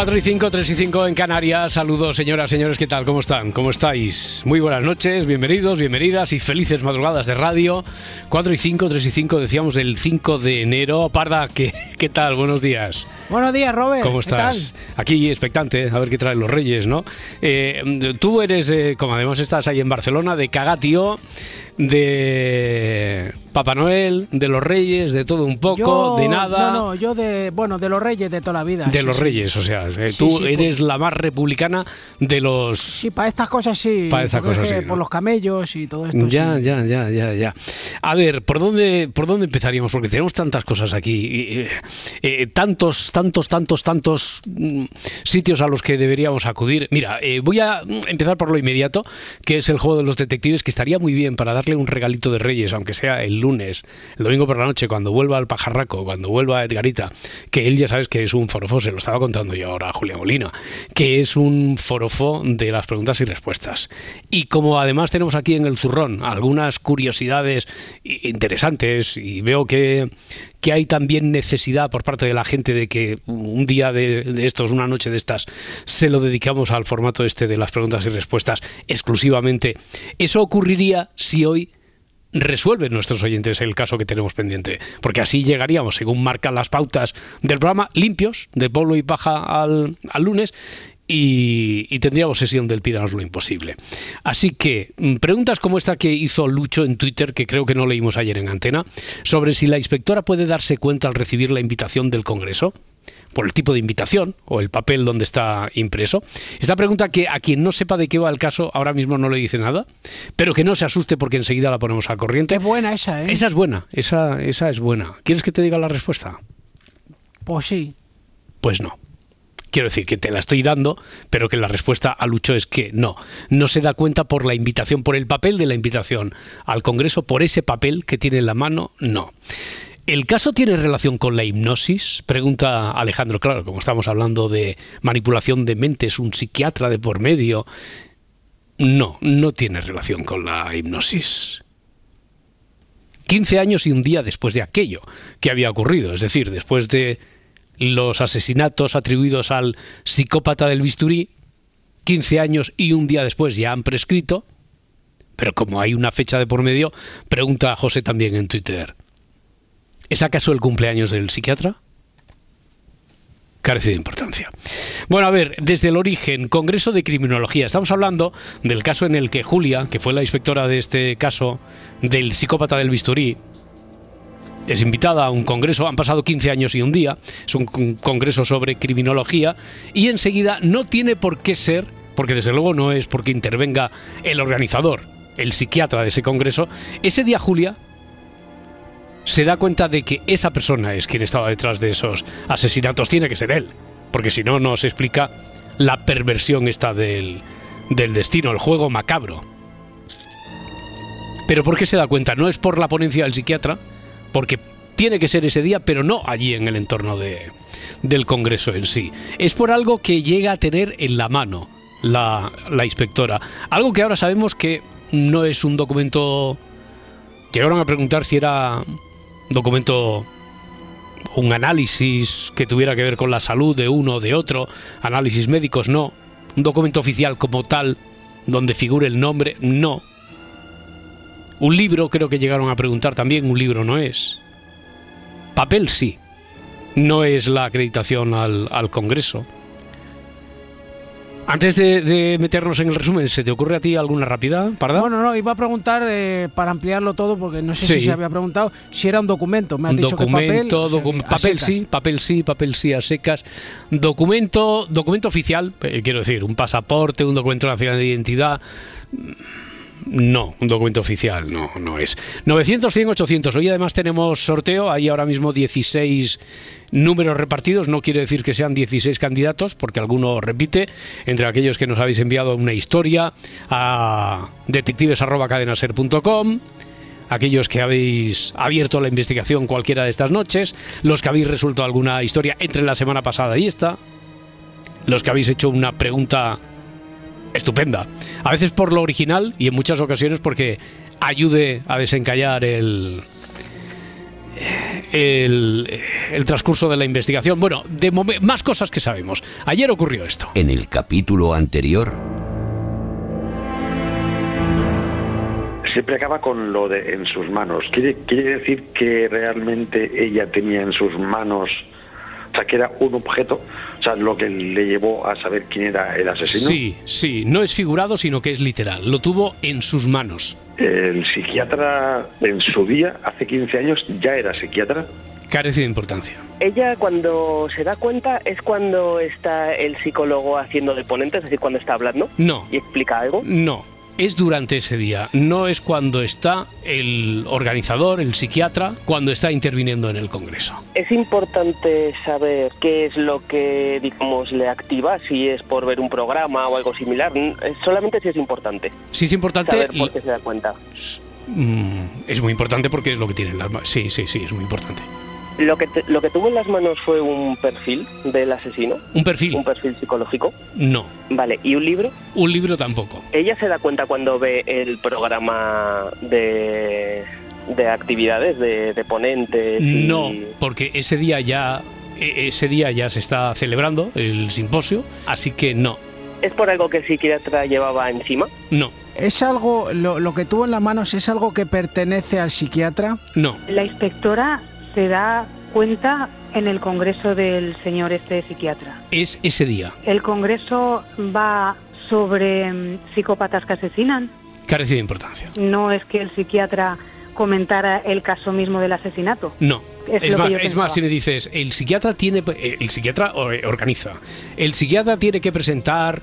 Cuatro y 5, 3 y 5 en Canarias. Saludos, señoras, señores, ¿qué tal? ¿Cómo están? ¿Cómo estáis? Muy buenas noches, bienvenidos, bienvenidas y felices madrugadas de radio. 4 y 5, 3 y 5, decíamos el 5 de enero. Parda, ¿qué, qué tal? Buenos días. Buenos días, Robert. ¿Cómo estás? Aquí expectante, a ver qué traen los reyes, ¿no? Eh, tú eres, eh, como además estás ahí en Barcelona, de Cagatio, de Papá Noel, de los reyes, de todo un poco, Yo- de nada. No, no, yo de, bueno, de los reyes de toda la vida. De sí, los sí. reyes, o sea, eh, Sí, tú eres pues- la más republicana de los... Sí, para estas cosas sí. Para estas cosas sí, ¿no? Por los camellos y todo esto. Ya, ya, ya, ya, ya. A ver, ¿por dónde, por dónde empezaríamos? Porque tenemos tantas cosas aquí, eh, eh, tantos, tantos, tantos, tantos mm, sitios a los que deberíamos acudir. Mira, voy a mm, empezar por lo inmediato, que es el juego de los detectives, que estaría muy bien para darle un regalito de Reyes, aunque sea el lunes, el domingo por la noche, cuando vuelva al pajarraco, cuando vuelva a Edgarita, que él ya sabes que es un forofo, se lo estaba contando yo ahora a Julia Molina, que es un forofo de las preguntas y respuestas. Y como además tenemos aquí en el zurrón algunas curiosidades interesantes y veo que, que hay también necesidad por parte de la gente de que un día de, estos, una noche de estas, se lo dedicamos al formato este de las preguntas y respuestas exclusivamente. Eso ocurriría si hoy resuelven nuestros oyentes el caso que tenemos pendiente, porque así llegaríamos, según marcan las pautas del programa, limpios, de polvo y paja al, al lunes. Y, y tendríamos sesión del Pídanos lo imposible. Así que mm, preguntas como esta que hizo Lucho en Twitter, que creo que no leímos ayer en antena, sobre si la inspectora puede darse cuenta al recibir la invitación del Congreso por el tipo de invitación o el papel donde está impreso. Esta pregunta que a quien no sepa de qué va el caso ahora mismo no le dice nada, pero que no se asuste porque enseguida la ponemos al corriente. Es buena esa, ¿eh? Esa es buena, esa, esa es buena. ¿Quieres que te diga la respuesta? Pues sí. Pues no. Quiero decir que te la estoy dando, pero que la respuesta a Lucho es que no. No se da cuenta por la invitación, por el papel de la invitación al Congreso, por ese papel que tiene en la mano, no. ¿El caso tiene relación con la hipnosis? Pregunta Alejandro. Claro, como estamos hablando de manipulación de mentes, un psiquiatra de por medio. No, no tiene relación con la hipnosis. 15 años y un día después de aquello que había ocurrido, es decir, después de los asesinatos atribuidos al psicópata del bisturí, 15 años y un día después ya han prescrito, pero como hay una fecha de por medio, pregunta a José también en Twitter, ¿es acaso el cumpleaños del psiquiatra? Carece de importancia. Bueno, a ver, desde el origen, Congreso de Criminología. Estamos hablando del caso en el que Julia, que fue la inspectora de este caso del psicópata del bisturí, es invitada a un congreso, han pasado 15 años y un día, es un con- congreso sobre criminología y enseguida no tiene por qué ser, porque desde luego no es porque intervenga el organizador, el psiquiatra de ese congreso, ese día Julia se da cuenta de que esa persona es quien estaba detrás de esos asesinatos, tiene que ser él, porque si no, no se explica la perversión esta del, del destino, el juego macabro. Pero ¿por qué se da cuenta? No es por la ponencia del psiquiatra, porque tiene que ser ese día, pero no allí en el entorno de, del Congreso en sí. Es por algo que llega a tener en la mano la, la inspectora. Algo que ahora sabemos que no es un documento... Llegaron a preguntar si era documento un análisis que tuviera que ver con la salud de uno o de otro, análisis médicos no, un documento oficial como tal, donde figure el nombre, no. Un libro creo que llegaron a preguntar también, un libro no es. Papel sí, no es la acreditación al, al Congreso. Antes de, de meternos en el resumen, ¿se te ocurre a ti alguna rápida, Parda? Bueno, no, iba a preguntar eh, para ampliarlo todo, porque no sé Sí. si se había preguntado si era un documento. Me has dicho documento, que papel, o sea, docu- que a papel sí, papel sí, papel sí a secas. Documento, documento oficial, eh, quiero decir, un pasaporte, un documento nacional de identidad. No, un documento oficial no, no es. 900, 100, 800. Hoy además tenemos sorteo, hay ahora mismo 16 números repartidos, no quiere decir que sean 16 candidatos, porque alguno repite, entre aquellos que nos habéis enviado una historia a detectives.cadenaser.com aquellos que habéis abierto la investigación cualquiera de estas noches, los que habéis resuelto alguna historia entre la semana pasada y esta, los que habéis hecho una pregunta estupenda, a veces por lo original y en muchas ocasiones porque ayude a desencallar el, el, el transcurso de la investigación. Bueno, de más cosas que sabemos. Ayer ocurrió esto. En el capítulo anterior, siempre acaba con lo de en sus manos. ¿Quiere, quiere decir que realmente ella tenía en sus manos, o sea, que era un objeto, o sea, lo que le llevó a saber quién era el asesino? Sí, sí, no es figurado, sino que es literal. Lo tuvo en sus manos. El psiquiatra en su día, hace 15 años, ya era psiquiatra. Carece de importancia. Ella cuando se da cuenta es cuando está el psicólogo haciendo de ponente, es decir, cuando está hablando No, y explica algo. no. Es durante ese día, no es cuando está el organizador, el psiquiatra, cuando está interviniendo en el Congreso. Es importante saber qué es lo que, digamos, le activa, si es por ver un programa o algo similar. Mm, eh, Solamente si es importante Si es importante, saber por qué se da cuenta. mm, es muy importante porque es lo que tiene en las manos. Sí, sí, sí, es muy importante. Lo que, te- lo que tuvo en las manos fue un perfil del asesino, Un perfil, un perfil psicológico. no. Vale, ¿y un libro? Un libro tampoco. Ella se da cuenta cuando ve el programa de, de actividades, de, de ponentes. y- No, porque ese día ya e- ese día ya se está celebrando el simposio, así que no, ¿Es por algo que el psiquiatra llevaba encima? no, ¿Es algo, lo, lo que tuvo en las manos es algo que pertenece al psiquiatra? no. La inspectora se da cuenta en el congreso del señor este psiquiatra. Es ese día. El congreso va sobre mm, psicópatas que asesinan. Carece de importancia. No es que el psiquiatra comentara el caso mismo del asesinato. No. Es más, es si me dices, el psiquiatra tiene, eh, el psiquiatra organiza, el psiquiatra tiene que presentar,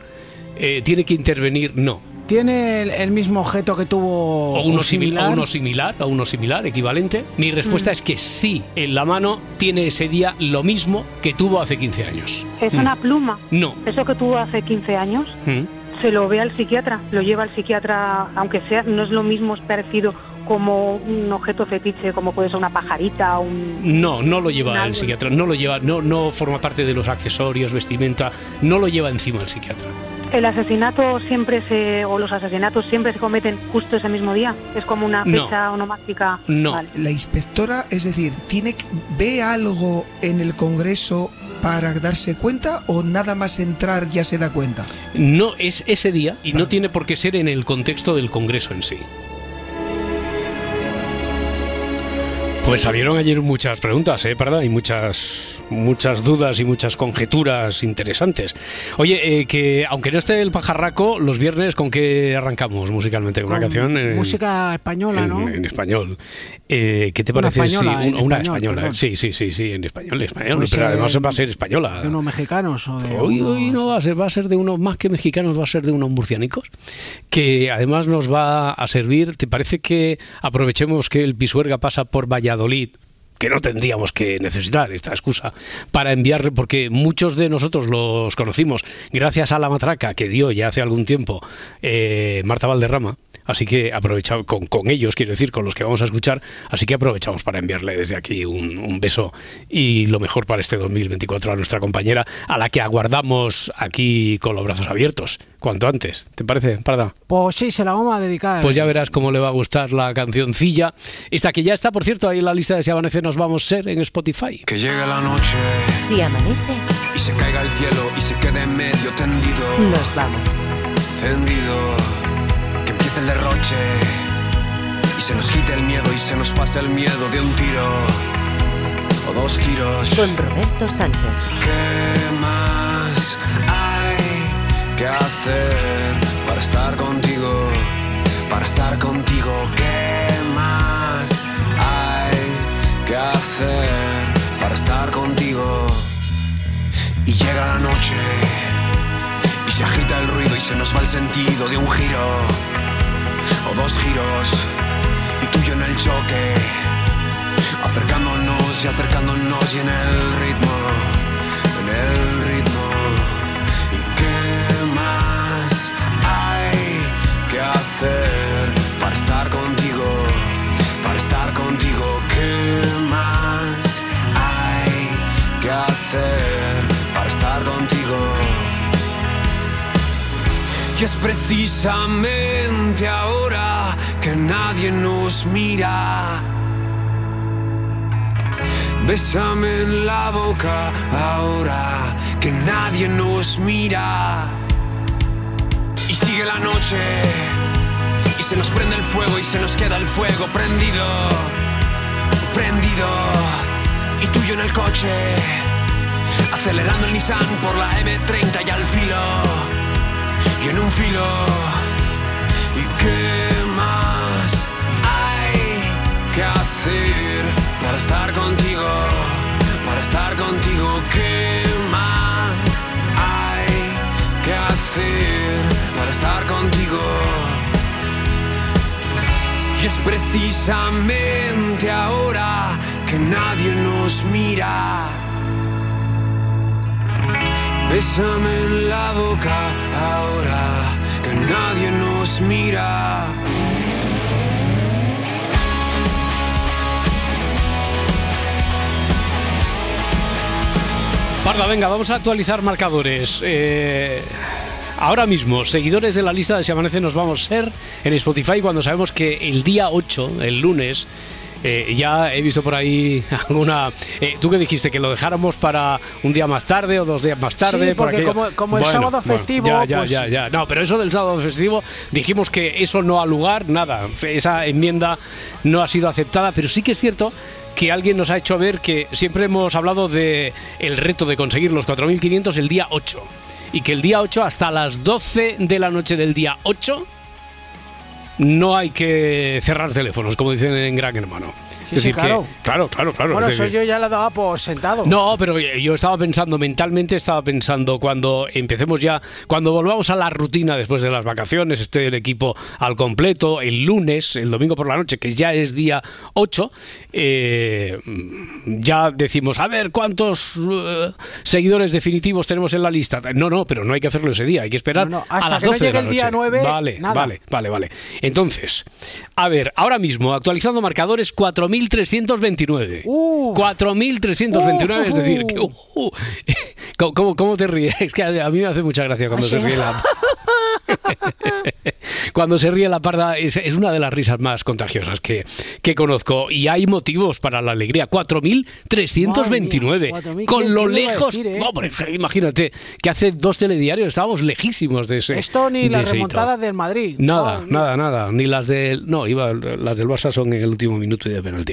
eh, tiene que intervenir, no. ¿Tiene el, el mismo objeto que tuvo O uno, simil- similar? o uno similar, o uno similar, equivalente. Mi respuesta Mm. es que sí, en la mano tiene ese día lo mismo que tuvo hace 15 años. Es Mm. una pluma. No. Eso que tuvo hace 15 años Mm. se lo ve al psiquiatra, lo lleva al psiquiatra, aunque sea, no es lo mismo, es parecido como un objeto fetiche, como puede ser una pajarita, un... No, no lo lleva Un el psiquiatra, no lo lleva, no, no forma parte de los accesorios, vestimenta, no lo lleva encima el psiquiatra. El asesinato siempre se, o los asesinatos siempre se cometen justo ese mismo día. Es como una No. fecha onomática. No. Vale. La inspectora, es decir, ¿tiene ve algo en el Congreso para darse cuenta o nada más entrar ya se da cuenta? No es ese día y no tiene por qué ser en el contexto del Congreso en sí. Pues salieron ayer muchas preguntas, ¿eh? ¿Verdad? Y muchas, muchas dudas y muchas conjeturas interesantes. Oye, eh, que aunque no esté el pajarraco, los viernes, ¿con qué arrancamos musicalmente? Con una canción en, Música española, en- ¿no? en español. Eh, ¿Qué te Una parece? española, un- una español, española. perdón. Sí, sí, sí, sí, en español, español. Puede pero además va a ser española. ¿De unos mexicanos o de Hoy, hoy unos- no va a ser, va a ser de unos más que mexicanos, va a ser de unos murcianicos, que además nos va a servir. ¿Te parece que aprovechemos que el Pisuerga pasa por Valladolid? Que no tendríamos que necesitar esta excusa para enviarle, porque muchos de nosotros los conocimos gracias a la matraca que dio ya hace algún tiempo eh, Marta Valderrama. Así que aprovechamos con, con ellos, quiero decir, con los que vamos a escuchar. Así que aprovechamos para enviarle desde aquí un, un beso y lo mejor para este 2024 a nuestra compañera, a la que aguardamos aquí con los brazos abiertos, cuanto antes. ¿Te parece, Parda? Pues sí, se la vamos a dedicar. Pues ya verás cómo le va a gustar la cancioncilla. Esta que ya está, por cierto, ahí en la lista de Si Amanece Nos Vamos a Ser en Spotify. Que llegue la noche Si amanece, y se caiga el cielo y se quede en medio tendido, nos vamos. tendido el derroche y se nos quite el miedo y se nos pase el miedo de un tiro o dos tiros. Con Roberto Sánchez. ¿Qué más hay que hacer para estar contigo? Para estar contigo, ¿qué más hay que hacer para estar contigo? Y llega la noche y se agita el ruido y se nos va el sentido de un giro o dos giros y tú y yo en el choque, acercándonos y acercándonos y en el ritmo, en el ritmo. Y es precisamente ahora que nadie nos mira. Bésame en la boca ahora que nadie nos mira. Y sigue la noche y se nos prende el fuego y se nos queda el fuego prendido, prendido. Y tú y yo en el coche, acelerando el Nissan por la M30 y al filo en un filo. ¿Y qué más hay que hacer para estar contigo? Para estar contigo, ¿qué más hay que hacer para estar contigo? Y es precisamente ahora que nadie nos mira. Bésame en la boca ahora que nadie nos mira. Parda, venga, vamos a actualizar marcadores. Eh, ahora mismo, seguidores de la lista de Si Amanece nos vamos a ser en Spotify cuando sabemos que el día 8, el lunes, eh, ya he visto por ahí alguna. eh, ¿Tú qué dijiste? ¿Que lo dejáramos para un día más tarde o dos días más tarde? Sí, por porque como- como el sábado festivo, ya, ya, pues- ya, ya. No, pero eso del sábado festivo dijimos que eso no ha lugar, nada. Esa enmienda no ha sido aceptada, pero sí que es cierto que alguien nos ha hecho ver que siempre hemos hablado de el reto de conseguir los 4.500 el día 8 y que el día 8 hasta las 12 de la noche del día 8 no hay que cerrar teléfonos, como dicen en Gran Hermano. Sí, sí, claro. que claro, claro, claro. Bueno, es eso decir, yo ya la daba por sentado. no, pero yo estaba pensando mentalmente, estaba pensando cuando empecemos ya, cuando volvamos a la rutina después de las vacaciones, esté el equipo al completo, el lunes, el domingo por la noche, que ya es día 8, eh, ya decimos, a ver, ¿cuántos eh, seguidores definitivos tenemos en la lista? No, no, pero no hay que hacerlo ese día, hay que esperar No, no, a hasta las que no 12 de la llegue el día noche. 9, Vale, nada. vale, vale, vale. Entonces, a ver, ahora mismo, actualizando marcadores, 4.329. Uf. 4.329, es decir, que, uh, uh. ¿Cómo, cómo- te ríes? Es que a mí me hace mucha gracia cuando ¿Ah, se ríe la... cuando se ríe la parda es, es una de las risas más contagiosas que, que conozco y hay motivos para la alegría. 4.329. Madre mía, Con ¿quién- lo lejos... decir, eh? Hombre, imagínate que hace dos telediarios estábamos lejísimos de ese... Esto ni las remontadas del Madrid. Nada, mía. nada, nada. Ni las del. No, iba, las del Barça son en el último minuto y de penalti.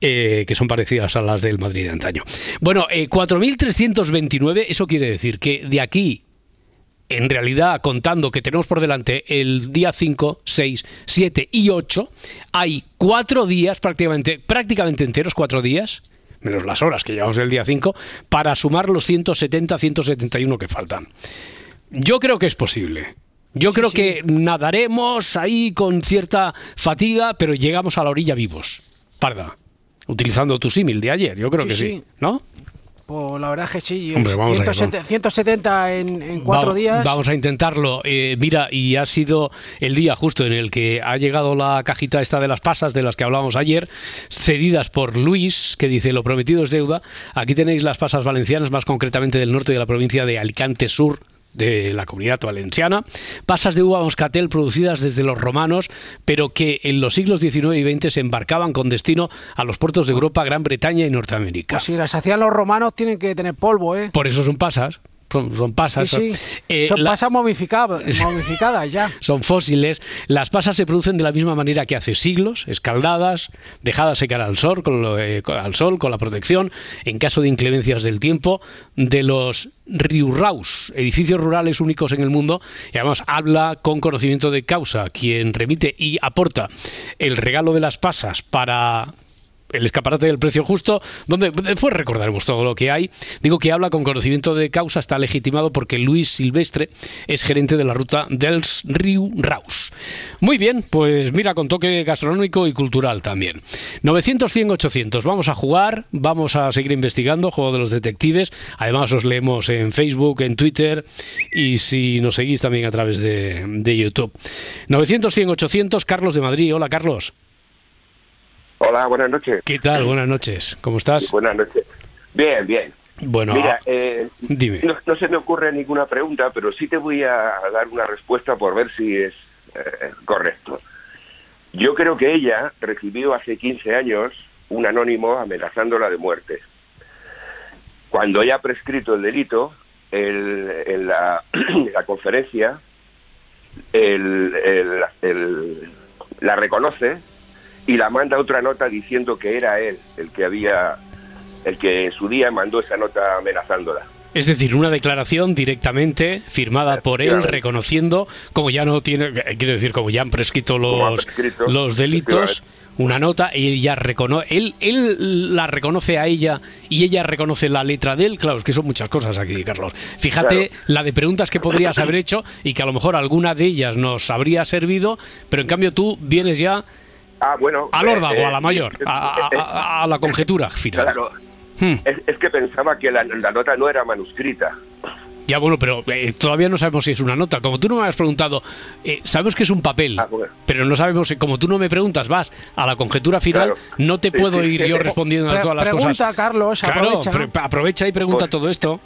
Eh, que son parecidas a las del Madrid de antaño. Bueno, eh, 4.329, eso quiere decir que de aquí. En realidad, contando que tenemos por delante el día 5, 6, 7 y 8, hay cuatro días prácticamente, prácticamente enteros, cuatro días, menos las horas que llevamos del día 5, para sumar los 170, 171 que faltan. Yo creo que es posible. Yo creo que nadaremos ahí con cierta fatiga, pero llegamos a la orilla vivos. Parda. Utilizando tu símil de ayer, yo creo Sí, que sí. sí. ¿No? Pues la verdad es que sí. Hombre, es vamos a ir, 170, 170 en, en cuatro Va- días. Vamos a intentarlo. Eh, mira, y ha sido el día justo en el que ha llegado la cajita esta de las pasas de las que hablábamos ayer, cedidas por Luis, que dice lo prometido es deuda. Aquí tenéis las pasas valencianas, más concretamente del norte de la provincia de Alicante Sur de la comunidad valenciana, pasas de uva moscatel producidas desde los romanos, pero que en los siglos XIX y XX se embarcaban con destino a los puertos de Europa, Gran Bretaña y Norteamérica. Pues si las hacían los romanos, tienen que tener polvo, ¿eh? Por eso son pasas, son, pasas. Sí, son- sí. eh, Son la- pasas momificadas, momificadas ya. son fósiles. Las pasas se producen de la misma manera que hace siglos, escaldadas, dejadas secar al sol, con lo- eh, al sol, con la protección, en caso de inclemencias del tiempo, de los riurraus, edificios rurales únicos en el mundo, y además habla con conocimiento de causa quien remite y aporta el regalo de las pasas para el escaparate del precio justo, donde después recordaremos todo lo que hay. Digo que habla con conocimiento de causa, está legitimado porque Luis Silvestre es gerente de la ruta dels Riu Raus. Muy bien, pues mira, con toque gastronómico y cultural también. 900, 100, 800. Vamos a jugar, vamos a seguir investigando, juego de los detectives. Además, os leemos en Facebook, en Twitter y si nos seguís también a través de, de YouTube. 900, 100, 800. Carlos de Madrid. Hola, Carlos. Hola, buenas noches. ¿Qué tal? Buenas noches. ¿Cómo estás? Buenas noches. Bien, bien. Bueno, Mira, ah, eh, dime. no, no se me ocurre ninguna pregunta, pero sí te voy a dar una respuesta por ver si es eh, correcto. Yo creo que ella recibió hace 15 años un anónimo amenazándola de muerte. Cuando ella ha prescrito el delito, el- en, la, en la conferencia, el- la reconoce y la manda otra nota diciendo que era él el que había, el que en su día mandó esa nota amenazándola. Es decir, una declaración directamente firmada por él, reconociendo, como ya no tiene, eh, quiero decir, como ya han prescrito han los, prescrito, los delitos, una nota, y él ya reconoce, él, él la reconoce a ella y ella reconoce la letra de él. Claro, es que son muchas cosas aquí, Carlos. Fíjate Claro. la de preguntas que podrías haber hecho y que a lo mejor alguna de ellas nos habría servido, pero en cambio tú vienes ya Ah, bueno. al eh, órdago, eh, a la mayor, eh, a, a- eh, a- a la conjetura final. Claro. Hmm. Es, es que pensaba que la, la nota no era manuscrita. Ya bueno, pero eh, todavía no sabemos si es una nota. Como tú no me has preguntado, eh, sabemos que es un papel, Ah, bueno. pero no sabemos, si- como tú no me preguntas, vas a la conjetura final, Claro. no te Sí, puedo sí, ir sí. yo respondiendo a todas las pregunta, cosas. Carlos, Claro, aprovecha. pre- aprovecha y pregunta Pues- todo esto.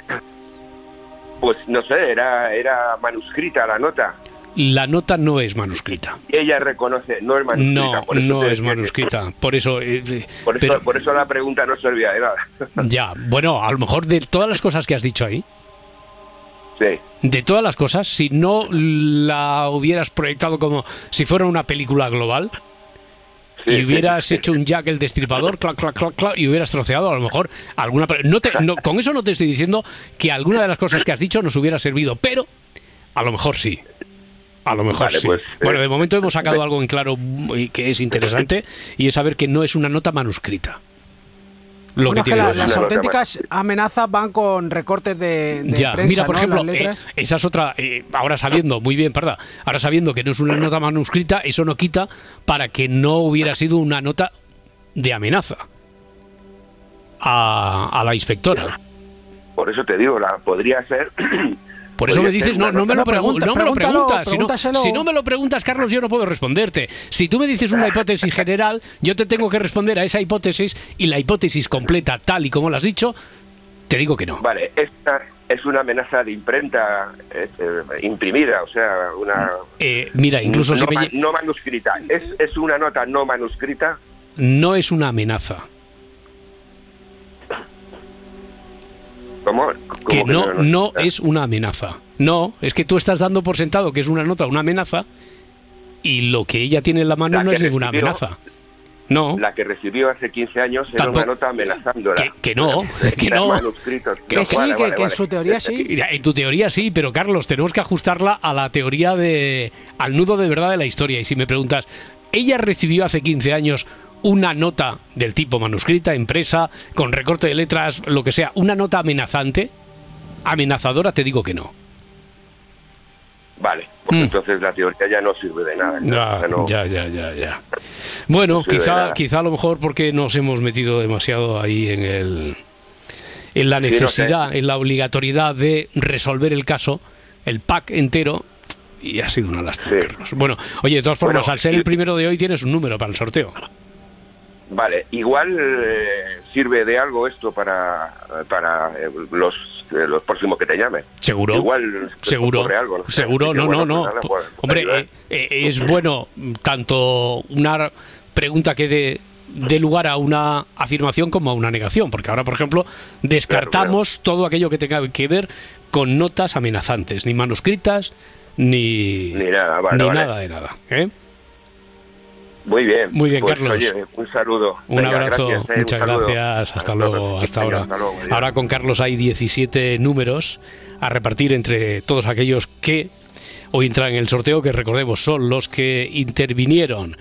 Pues no sé, era, era manuscrita la nota. La nota no es manuscrita. Ella reconoce, no es manuscrita. No, por eso no es que- manuscrita. Por eso. eh, eh, Por eso, pero- por eso la pregunta no servía de nada. ya, bueno, a lo mejor de todas las cosas que has dicho ahí, sí. de todas las cosas, si no la hubieras proyectado como si fuera una película global, sí, y hubieras hecho un Jack el destripador, clac, clac, clac, clac, y hubieras troceado a lo mejor alguna... No te, no, con eso no te estoy diciendo que alguna de las cosas que has dicho nos hubiera servido, pero a lo mejor sí. A lo mejor Vale, sí. pues, eh, bueno, de momento hemos sacado algo en claro y que es interesante y es saber que no es una nota manuscrita. Lo Bueno, que es que tiene la- que ver. las auténticas amenazas van con recortes de, de Ya, prensa, mira, por ¿no? ejemplo, eh, esa es otra. eh, ahora sabiendo, muy bien, perdón. Ahora sabiendo que no es una nota manuscrita, eso no quita para que no hubiera sido una nota de amenaza a, a la inspectora. Por eso te digo, la podría ser. Por eso me dices, no, no me lo, pregu- pregunta- no me lo preguntas. Si no, pregúntaselo. si no me lo preguntas, Carlos, yo no puedo responderte. Si tú me dices una hipótesis general, yo te tengo que responder a esa hipótesis y la hipótesis completa, tal y como lo has dicho, te digo que no. Vale, esta es una amenaza de imprenta eh, eh, imprimida, o sea, una. Eh, mira, incluso no, si me no manuscrita. ¿Es, es una nota no manuscrita. no es una amenaza. ¿Cómo? que ¿Cómo no, no es una amenaza. No, es que tú estás dando por sentado que es una nota, una amenaza, y lo que ella tiene en la mano La no es ninguna recibió- amenaza. No, La que recibió hace 15 años era Tampoco- una nota amenazándola. que, que no, que no. Que No, sí, vale, que, vale, que en su teoría sí. En tu teoría sí, pero Carlos, tenemos que ajustarla a la teoría de. al nudo de verdad de la historia. Y si me preguntas, ¿ella recibió hace 15 años una nota del tipo manuscrita, impresa, con recorte de letras, lo que sea, una nota amenazante? Amenazadora, te digo que no. Vale, pues Mm. entonces la teoría ya no sirve de nada. Ya, Ya no- ya, ya, ya, ya. Bueno, quizá, quizá a lo mejor porque nos hemos metido demasiado ahí en el en la no sé. necesidad, en la obligatoriedad de resolver el caso, el pack entero, y ha sido una lástima, Sí. Carlos. Bueno, oye, de todas formas, Bueno, al ser el primero de hoy tienes un número para el sorteo. Vale, igual eh, sirve de algo esto para, para eh, los, eh, los próximos que te llamen. Seguro. Igual Seguro, algo, no seguro, no, no, no. pues pues, Hombre, eh, eh, es bueno tanto una pregunta que dé dé lugar a una afirmación como a una negación, porque ahora, por ejemplo, descartamos todo aquello que tenga que ver con notas amenazantes, ni manuscritas, ni, Ni nada, vale, ni vale. nada de nada. ¿eh? Muy bien. Muy bien, Pues, Carlos. Oye, un saludo. Un Venga, abrazo, gracias, eh, un muchas saludo. gracias, hasta luego, hasta ahora. hasta luego, adiós. Ahora con Carlos hay 17 números a repartir entre todos aquellos que hoy entran en el sorteo, que recordemos son los que intervinieron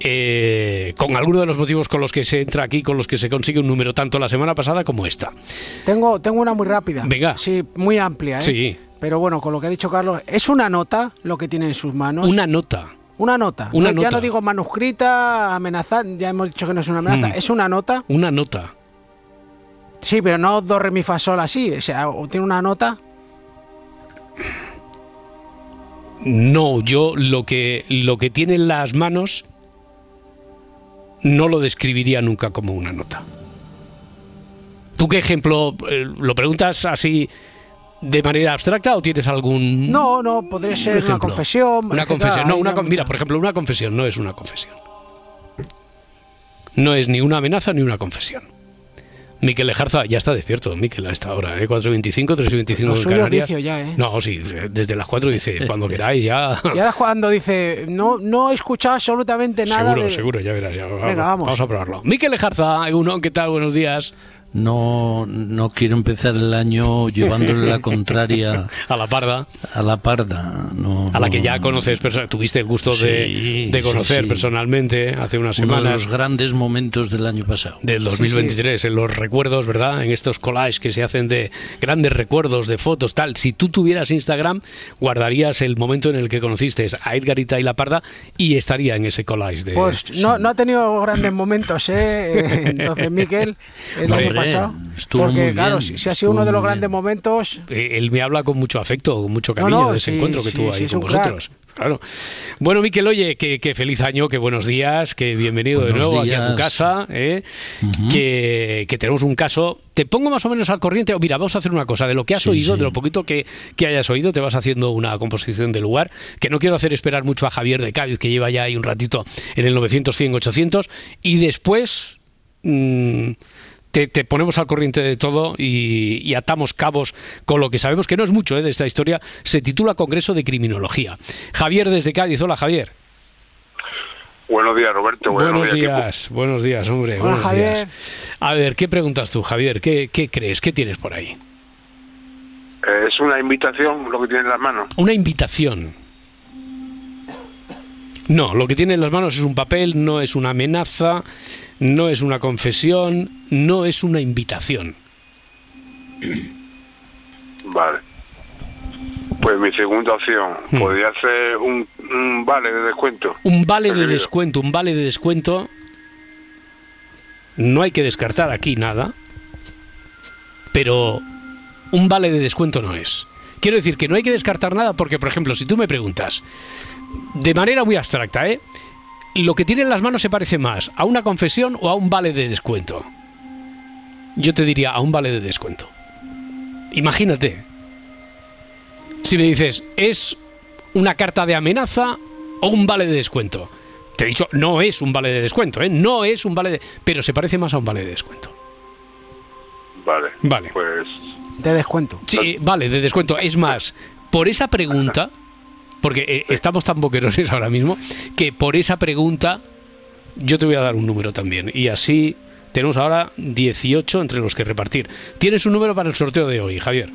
eh, con alguno de los motivos con los que se entra aquí, con los que se consigue un número, tanto la semana pasada como esta. Tengo, tengo una muy rápida. Venga. Sí, muy amplia, ¿eh? Sí. Pero bueno, con lo que ha dicho Carlos, es una nota lo que tiene en sus manos. Una nota. Una nota. Una No, Ya no digo manuscrita, amenazada, ya hemos dicho que no es una amenaza. Mm. Es una nota. Una nota. Sí, pero no do, re, mi, fa, sol así. O sea, o tiene una nota. No, yo lo que, lo que tiene en las manos no lo describiría nunca como una nota. ¿Tú qué ejemplo? eh, ¿Lo preguntas así de manera abstracta o tienes algún No, no, podría ser una confesión. Una confesión. No, una mira, por ejemplo, una confesión no es una confesión. No es ni una amenaza ni una confesión. Miquel Lejarza ya está despierto, Miquel, a esta hora, ¿eh? 4.25, 3.25 Lo en Canarias. ya, ¿eh? No, sí, desde las 4 dice, cuando queráis ya... Y ahora cuando dice, no, no he escuchado absolutamente nada. seguro, de- seguro, ya verás. Ya, Venga, vamos. Vamos a probarlo. Miquel Lejarza, uno, ¿qué tal? Buenos días. No, no quiero empezar el año llevándole la contraria A la parda. a la parda. No, A la que ya conoces, tuviste el gusto de, Sí, de conocer sí. personalmente hace unas Uno de semanas. los grandes momentos del año pasado. del 2023, en los recuerdos, ¿verdad? En estos collages que se hacen de grandes recuerdos, de fotos, tal. Si tú tuvieras Instagram, guardarías el momento en el que conociste a Edgarita y la Parda y estaría en ese collage de... Pues no, no ha tenido grandes momentos, ¿eh? Entonces, Miquel, el Hombre, año pasado. estuvo Porque, muy claro, bien, si, si ha sido uno de los grandes momentos. Eh, Él me habla con mucho afecto, con mucho No, cariño no, de ese sí, encuentro que sí, tuvo ahí con crack. vosotros. Claro. Bueno, Miquel, oye, que, que feliz año, que buenos días, que bienvenido de nuevo aquí a tu casa, ¿eh? que, que tenemos un caso. Te pongo más o menos al corriente. o Mira, vamos a hacer una cosa. De lo que has Sí, oído, sí. de lo poquito que, que hayas oído, te vas haciendo una composición del lugar. Que no quiero hacer esperar mucho a Javier de Cádiz, que lleva ya ahí un ratito en el 900, 100, 800. Y después. mm, te, te ponemos al corriente de todo y, y atamos cabos con lo que sabemos que no es mucho ¿eh? de esta historia. Se titula Congreso de Criminología. Javier desde Cádiz. Hola, Javier. Buenos días, Roberto. Buenos equipo. días, buenos días, hombre. Hola, buenos Javier. días. A ver, ¿qué preguntas tú, Javier? ¿Qué, qué crees? ¿Qué tienes por ahí? Eh, es una invitación lo que tiene en las manos. Una invitación. No, lo que tiene en las manos es un papel, no es una amenaza, no es una confesión, no es una invitación. Vale. Pues mi segunda opción, Hmm. podría ser un, un vale de descuento. Un vale de descuento, un vale de descuento. No hay que descartar aquí nada, pero un vale de descuento no es. Quiero decir que no hay que descartar nada porque, por ejemplo, si tú me preguntas, de manera muy abstracta, ¿eh? ¿Lo que tiene en las manos se parece más a una confesión o a un vale de descuento? Yo te diría a un vale de descuento. Imagínate. Si me dices, ¿es una carta de amenaza o un vale de descuento? Te he dicho, no es un vale de descuento, ¿eh? No es un vale de... Pero se parece más a un vale de descuento. Vale. Vale. Pues De descuento. Sí, vale, de descuento. Es más, por esa pregunta, porque eh, estamos tan boquerones ahora mismo, que por esa pregunta yo te voy a dar un número también. Y así tenemos ahora 18 entre los que repartir. Tienes un número para el sorteo de hoy, Javier.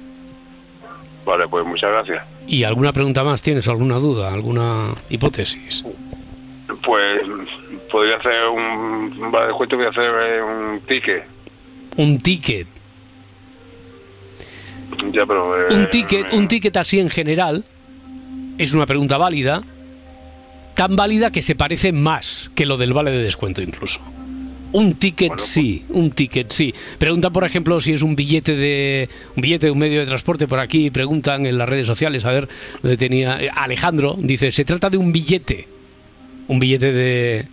vale, pues muchas gracias. ¿Y alguna pregunta más tienes? ¿Alguna duda? ¿Alguna hipótesis? Pues podría hacer un, vale descuento, voy a hacer eh, un ticket. Un ticket. Ya, pero... eh, Un ticket, un ticket así en general es una pregunta válida, tan válida que se parece más que lo del vale de descuento incluso. Un ticket sí, un ticket sí. Pregunta, por ejemplo, si es un billete de un billete de un medio de transporte por aquí. Preguntan en las redes sociales a ver dónde tenía eh, Alejandro. Dice se trata de un billete, un billete de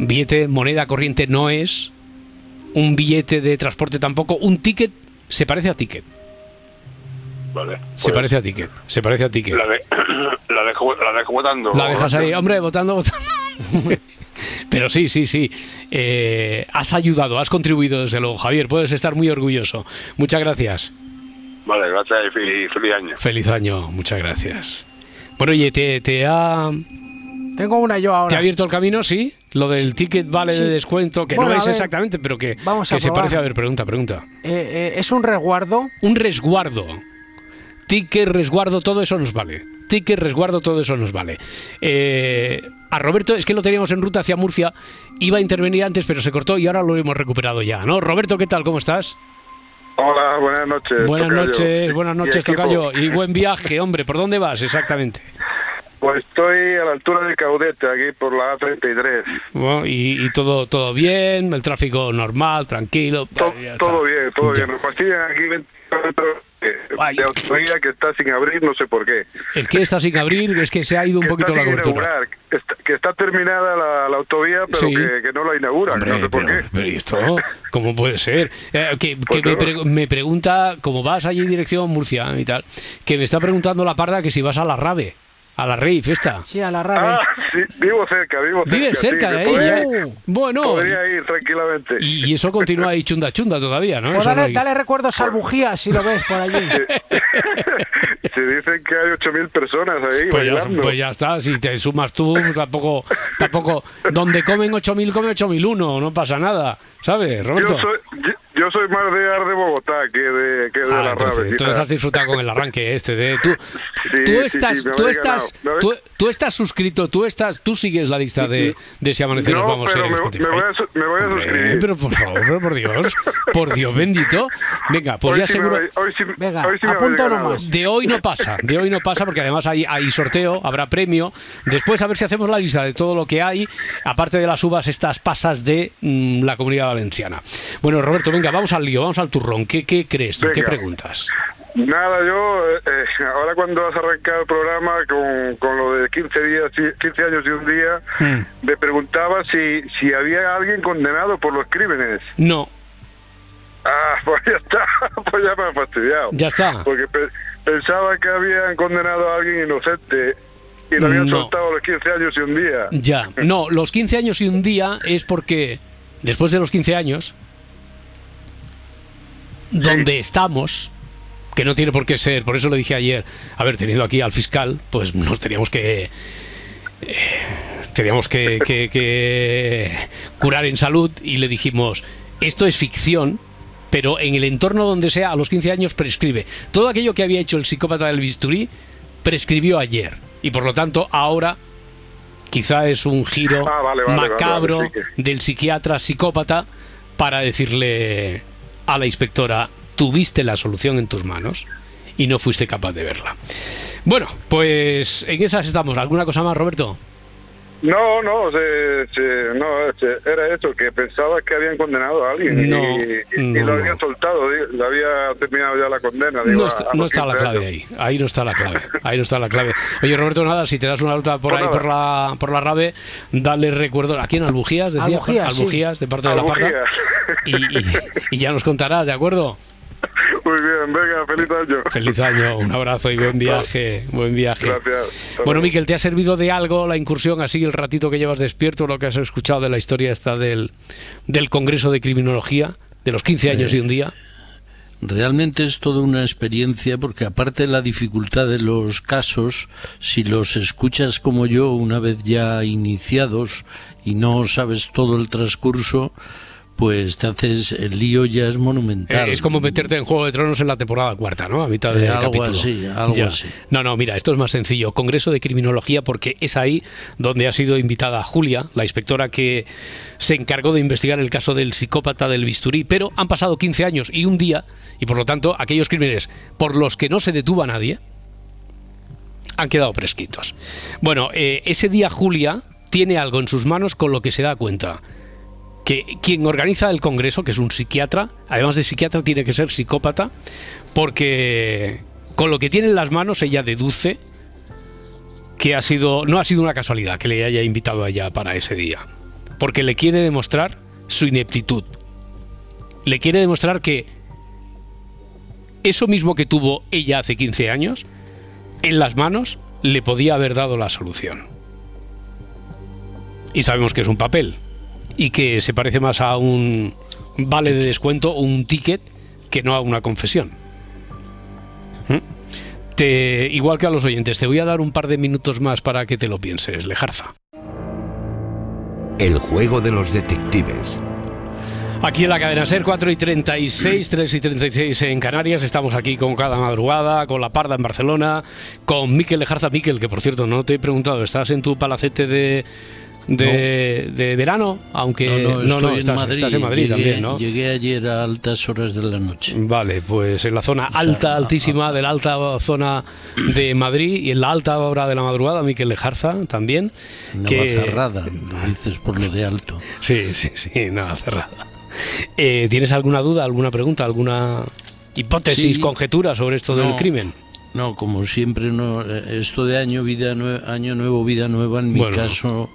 un billete moneda corriente no es un billete de transporte tampoco. Un ticket se parece a ticket. Vale. Se Pues parece a ticket. Se parece a ticket. La, de, la, dejo, la dejo votando. La dejas ahí, hombre, votando, votando. Pero sí, sí, sí. Eh, has ayudado, has contribuido, desde luego, Javier. Puedes estar muy orgulloso. Muchas gracias. Vale, gracias y feliz, feliz año. Feliz año, muchas gracias. Bueno, oye, ¿te, te ha, Tengo una yo ahora. ¿te ha abierto el camino? Sí. Lo del ticket vale Sí. de descuento, que Bueno, no es ver, exactamente, pero que, vamos que se probar. parece. A ver, pregunta, pregunta. Eh, eh, es un resguardo. Un resguardo. Ticket, resguardo, todo eso nos vale. ticket, resguardo, todo eso nos vale. Eh, a Roberto, es que lo teníamos en ruta hacia Murcia, iba a intervenir antes, pero se cortó y ahora lo hemos recuperado ya, ¿no? Roberto, ¿qué tal? ¿Cómo estás? Hola, buenas noches. Buenas tocayo. noches, buenas noches. Tocayo. Y buen viaje, hombre. ¿Por dónde vas exactamente? Pues estoy a la altura de Caudete, aquí por la A33. Bueno, y, y todo todo bien, el tráfico normal, tranquilo. To- todo bien, todo Ya. bien. Nos fastidian aquí 20 kilómetros de autovía que está sin abrir, no sé por qué. El que está sin abrir es que se ha ido un poquito la cobertura. inaugurar, que está, que está terminada la, la autovía, pero Sí. que, que no la inauguran, Hombre, no sé por pero, qué. pero ¿y esto cómo puede ser? Eh, que Pues que me, pre- me pregunta, como vas allí en dirección Murcia y tal, que me está preguntando la parda que si vas a la RAVE, a la rave esta. Sí, a la rave. Ah, sí, vivo cerca, vivo cerca. Vives sí, cerca me de ahí, podría- ya. Bueno, Podría ir tranquilamente. y, y eso continúa ahí chunda chunda todavía, ¿no? Pues Eso no dale, dale recuerdos al bujía si lo ves por allí. Se dicen que hay 8.000 personas ahí Pues ya, bailando. pues ya está, si te sumas tú, tampoco, tampoco, donde comen 8.000, come 8.001, no pasa nada, ¿sabes, Roberto? Yo soy, yo, yo soy más de Ar de Bogotá que de, que de Ah, la entonces, Rave. entonces has disfrutado con el arranque este de tú. Sí, tú estás, sí, me tú habéis estás, ganado. ¿Me tú, tú estás suscrito, tú estás, tú sigues la lista de, de si nos No, vamos pero en me, Spotify. me voy a, me voy a Hombre, suscribir. pero por favor, pero por Dios, por Dios bendito. Venga, pues Hoy ya seguro. hoy sí- Venga, hoy apunta uno ganado. más. De hoy no pasa, de hoy no pasa porque además hay, hay sorteo, habrá premio. Después a ver si hacemos la lista de todo lo que hay, aparte de las uvas, estas pasas de mm, la comunidad valenciana. Bueno, Roberto, venga, vamos al lío, vamos al turrón. ¿Qué, qué crees tú? ¿Qué Venga. preguntas? Nada, yo, eh, eh, ahora cuando has arrancado el programa con, con lo de 15 días, y- 15 años y un día, Hmm. me preguntaba si, si había alguien condenado por los crímenes. No, Ah, pues ya está, pues ya me han fastidiado. Ya está. Porque pe- pensaba que habían condenado a alguien inocente y lo habían No. soltado los 15 años y un día. ya. No, los 15 años y un día es porque después de los 15 años, donde estamos, que no tiene por qué ser, por eso lo dije ayer, a ver, teniendo aquí al fiscal, pues nos teníamos que... eh, teníamos que, que- que curar en salud y le dijimos, esto es ficción, pero en el entorno donde sea, a los 15 años prescribe. Todo aquello que había hecho el psicópata del bisturí prescribió ayer. Y por lo tanto, ahora quizá es un giro Ah, vale, vale, vale, macabro vale, sí del psiquiatra psicópata para decirle a la inspectora, tuviste la solución en tus manos y no fuiste capaz de verla. Bueno, pues en esas estamos. ¿Alguna cosa más, Roberto? No, no, se- se- no se- era eso, que pensaba que habían condenado a alguien y- No, y, y no, lo habían soltado, lo había terminado ya la condena. digo, No está, a no los está la 15 clave años. ahí. Ahí no está la clave. Ahí no está la clave. Oye, Roberto, nada, si te das una vuelta por ahí nada. por la por la rave, dale recuerdo. ¿A quién? ¿Albujías? Decía, Albujías, sí. Albujías, de parte de la parda. Y- y ya nos contarás, ¿de acuerdo? Muy bien, venga, feliz año. Feliz año, un abrazo y buen viaje. Buen viaje. Gracias. Bueno. Miquel, ¿te ha servido de algo la incursión así, el ratito que llevas despierto, lo que has escuchado de la historia esta del, del Congreso de Criminología, de los 15 años y un día? Realmente es toda una experiencia porque aparte de la dificultad de los casos, si los escuchas como yo una vez ya iniciados y no sabes todo el transcurso, pues te haces el lío ya es monumental. Eh, es como meterte en Juego de Tronos en la temporada cuarta, ¿no? A mitad de Eh, algo capítulo. así, algo Ya. así. No, no, mira, esto es más sencillo. Congreso de Criminología, porque es ahí donde ha sido invitada Julia, la inspectora que se encargó de investigar el caso del psicópata del bisturí. Pero han pasado 15 años y un día, y por lo tanto, aquellos crímenes por los que no se detuvo a nadie han quedado prescritos. Bueno, eh, ese día Julia tiene algo en sus manos con lo que se da cuenta que quien organiza el congreso, que es un psiquiatra, además de psiquiatra tiene que ser psicópata, porque con lo que tiene en las manos ella deduce que ha sido no ha sido una casualidad que le haya invitado a ella para ese día, porque le quiere demostrar su ineptitud. Le quiere demostrar que eso mismo que tuvo ella hace 15 años en las manos le podía haber dado la solución. Y sabemos que es un papel y que se parece más a un vale de descuento o un ticket que no a una confesión. ¿Mm? Te, igual que a los oyentes, te voy a dar un par de minutos más para que te lo pienses, Lejarza. El juego de los detectives. Aquí en la cadena SER 4 y 36, 3 y 36 en Canarias. Estamos aquí con cada madrugada, con La Parda en Barcelona, con Miquel Lejarza. Miquel, que por cierto no te he preguntado, ¿estás en tu palacete de, de, de verano? Aunque no, no, estás, en Madrid. estás en Madrid Llegué- también, ¿no? Llegué ayer a altas horas de la noche. Vale, pues en la zona alta, altísima de la alta zona de Madrid y en la alta hora de la madrugada, Miquel Lejarza también. Navacerrada, lo dices por lo de alto. Sí, sí, sí, nada cerrada. Eh, ¿Tienes alguna duda, alguna pregunta, alguna hipótesis, Sí. conjetura sobre esto del crimen? No, como siempre, no. eh, Esto de año, vida año nuevo, vida nueva, en mi Bueno. caso,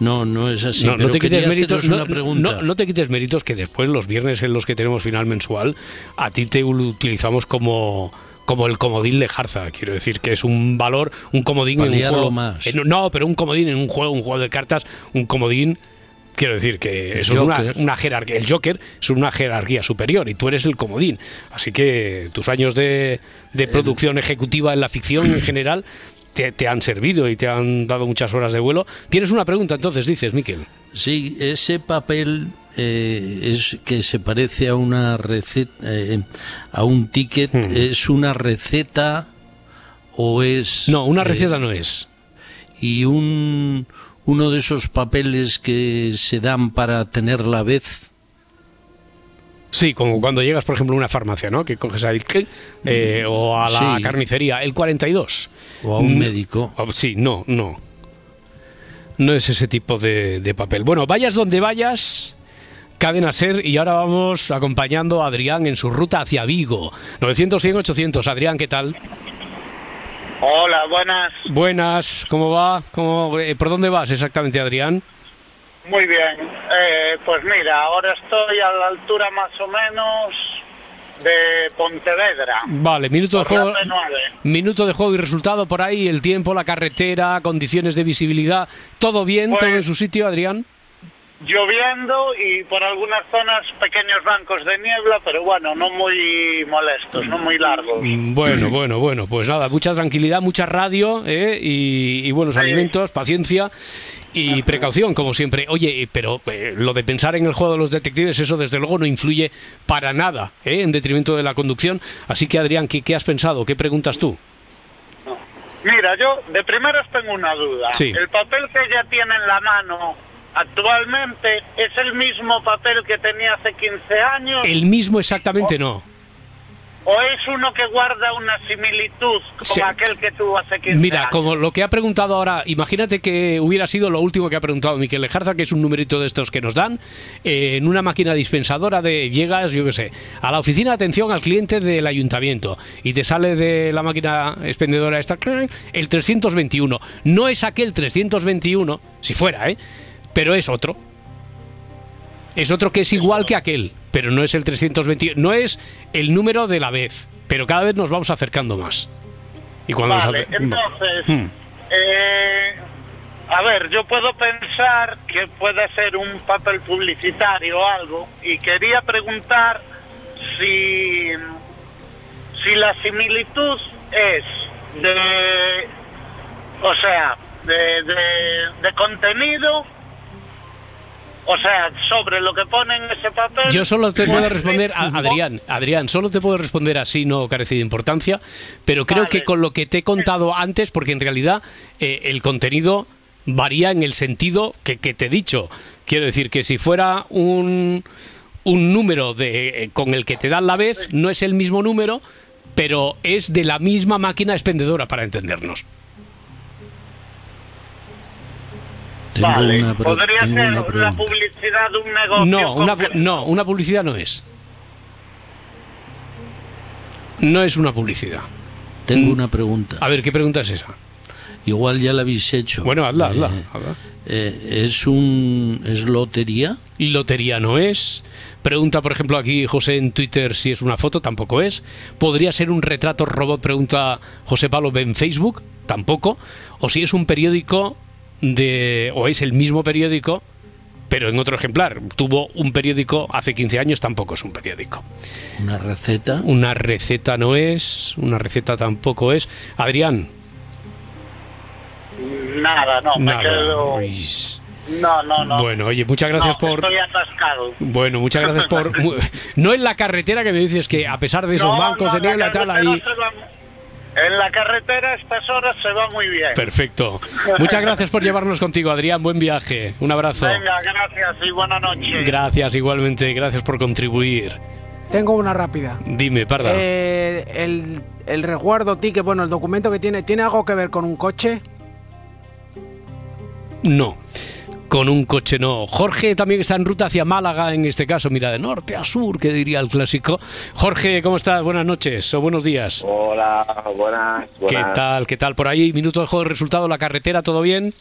no, no es así. no, te quites méritos, no, una pregunta. no- no te quites méritos que después los viernes en los que tenemos final mensual a ti te utilizamos como como el comodín de Jarza, quiero decir que es un valor, un comodín en un juego. más. en no, pero un comodín en un juego, un juego de cartas, un comodín Quiero decir que eso es una jerarquía. El Joker es una jerarquía superior y tú eres el comodín. Así que tus años de, de producción ejecutiva en la ficción en general te, te han servido y te han dado muchas horas de vuelo. Tienes una pregunta entonces, dices, Miquel. Sí, ese papel eh, es que se parece a una receta, eh, a un ticket, Hmm. ¿es una receta o es...? No, una eh, receta no es. Y un, uno de esos papeles que se dan para tener la vez, Sí, como cuando llegas, por ejemplo, a una farmacia, ¿no? Que coges ahí eh, o a la Sí. carnicería, el 42. o a un médico. oh, Sí, no, no. No es ese tipo de, de papel. Bueno, vayas donde vayas, cadena ser, y ahora vamos acompañando a Adrián en su ruta hacia Vigo. 900, 100, 800. Adrián, ¿qué tal? Hola, buenas. Buenas, ¿cómo va? ¿Cómo, eh, ¿Por dónde vas exactamente, Adrián? Muy bien. Eh, pues mira, ahora estoy a la altura más o menos de Pontevedra. Vale, minuto de juego. P9. Minuto de juego y resultado por ahí, el tiempo, la carretera, condiciones de visibilidad, todo bien, Pues- todo en su sitio, Adrián. Lloviendo y por algunas zonas pequeños bancos de niebla, pero bueno, no muy molestos, no muy largos. Mm, Bueno, bueno, bueno, pues nada, mucha tranquilidad, mucha radio ¿eh? y, y buenos alimentos, paciencia y precaución, como siempre. Oye, eh, pero eh, lo de pensar en el juego de los detectives, eso desde luego no influye para nada ¿eh? en detrimento de la conducción. Así que, Adrián, ¿qué, qué has pensado? ¿Qué preguntas tú? Mira, yo de primeras tengo una duda. Sí. El papel que ella tiene en la mano actualmente es el mismo papel que tenía hace 15 años. El mismo exactamente no. ¿O es uno que guarda una similitud con Sí. aquel que tuvo hace 15 Mira, años? como lo que ha preguntado ahora, imagínate que hubiera sido lo último que ha preguntado Miquel Lejarza, que es un numerito de estos que nos dan, eh, en una máquina dispensadora de llegas, yo qué sé, a la oficina de atención al cliente del ayuntamiento y te sale de la máquina expendedora esta el 321. No es aquel 321, si fuera, ¿eh? Pero es otro. Es otro que es igual que aquel, pero no es el 321, no es el número de la vez, pero cada vez nos vamos acercando más. Y cuando nos Vale, acer- entonces, Hmm. eh, a ver, yo puedo pensar que puede ser un papel publicitario o algo y quería preguntar si, si la similitud es de, o sea, de, de, de contenido, o sea, sobre lo que pone en ese papel. Yo solo te puedo es responder, a-. Adrián, Adrián, solo te puedo responder así, no carece de importancia, pero creo que con lo que te he contado antes, porque en realidad eh, el contenido varía en el sentido que, que te he dicho. Quiero decir que si fuera un, un número de, eh, con el que te dan la vez, no es el mismo número, pero es de la misma máquina expendedora, para entendernos. Tengo Vale, una, pre- podría tengo ser una la pregunta. publicidad de un negocio. No, una, no, una publicidad no es. No es una publicidad. Tengo una pregunta. A ver, ¿qué pregunta es esa? Igual ya la habéis hecho. Bueno, hazla, hazla, Eh, hazla. eh, ¿Es un es lotería? Lotería no es. Pregunta, por ejemplo, aquí José en Twitter si es una foto, tampoco es. ¿Podría ser un retrato robot? Pregunta José Pablo en Facebook, tampoco. O si es un periódico de. o es el mismo periódico, pero en otro ejemplar. Tuvo un periódico hace 15 años, tampoco es un periódico. ¿Una receta? Una receta no es, una receta tampoco es. Adrián, Nada, no, me quedo. No, no, no. Bueno, oye, muchas gracias No, por... Estoy atascado. Bueno, muchas gracias por... No en la carretera que me dices que a pesar de esos No, bancos no, de niebla la y tal, ahí... En la carretera a estas horas se va muy bien. Perfecto. Muchas gracias por llevarnos contigo, Adrián. Buen viaje. Un abrazo. Venga, gracias y buena noche. Gracias, igualmente. Gracias por contribuir. Tengo una rápida. Dime, Parda. Eh, el, el resguardo ticket, bueno, el documento que tiene, ¿tiene algo que ver con un coche? No. Con un coche no. Jorge también está en ruta hacia Málaga, en este caso, mira, de norte a sur, que diría el clásico. Jorge, ¿cómo estás? Buenas noches o buenos días. Hola, buenas, ¿Qué buenas. tal? ¿Qué tal por ahí? Minuto de juego de resultado, la carretera, ¿todo bien?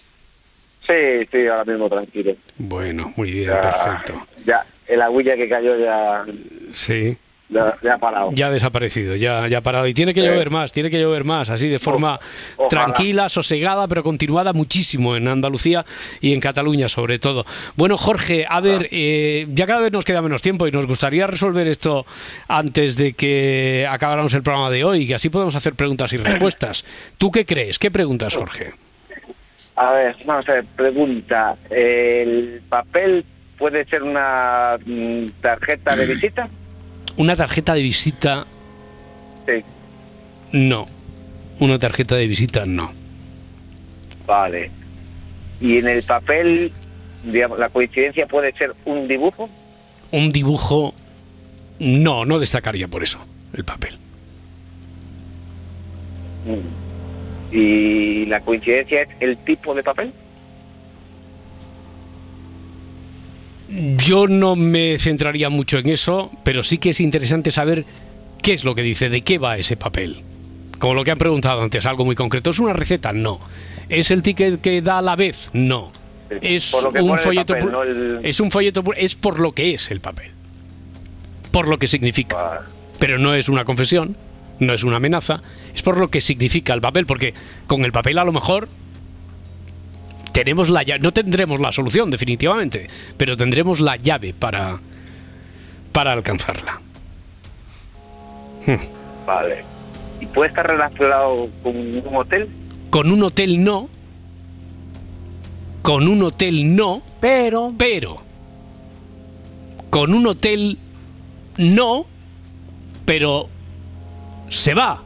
Sí, sí, ahora mismo tranquilo. Bueno, muy bien, Ya, perfecto. Ya, el agüilla que cayó ya, Sí. Ya, ya ha parado. Ya ha desaparecido, ya, ya ha parado. Y tiene que Sí. llover más, tiene que llover más, así de forma ojalá. tranquila, sosegada, pero continuada muchísimo en Andalucía y en Cataluña sobre todo. Bueno, Jorge, a ver, eh, ya cada vez nos queda menos tiempo y nos gustaría resolver esto antes de que acabáramos el programa de hoy, que así podemos hacer preguntas y respuestas. ¿Tú qué crees? ¿Qué preguntas, Jorge? A ver, vamos a ver, pregunta. ¿El papel puede ser una mm, tarjeta de visita? ¿Una tarjeta de visita? Sí. No. Una tarjeta de visita, no. Vale. ¿Y en el papel, digamos, la coincidencia puede ser un dibujo? Un dibujo, no, no destacaría por eso el papel. Mm. ¿Y la coincidencia es el tipo de papel? Yo no me centraría mucho en eso, pero sí que es interesante saber qué es lo que dice, de qué va ese papel. Como lo que han preguntado antes, algo muy concreto. ¿Es una receta? No. ¿Es el ticket que da a la vez? No. Es un folleto. papel, pu- no el- Es un folleto. Es por lo que es el papel. Por lo que significa. Pero no es una confesión, no es una amenaza, es por lo que significa el papel, porque con el papel a lo mejor tenemos la llave, no tendremos la solución definitivamente, pero tendremos la llave para para alcanzarla. Hmm. Vale. ¿Y puede estar relacionado con un hotel? Con un hotel no. Con un hotel no. Pero. Pero. Con un hotel no. Pero. Se va.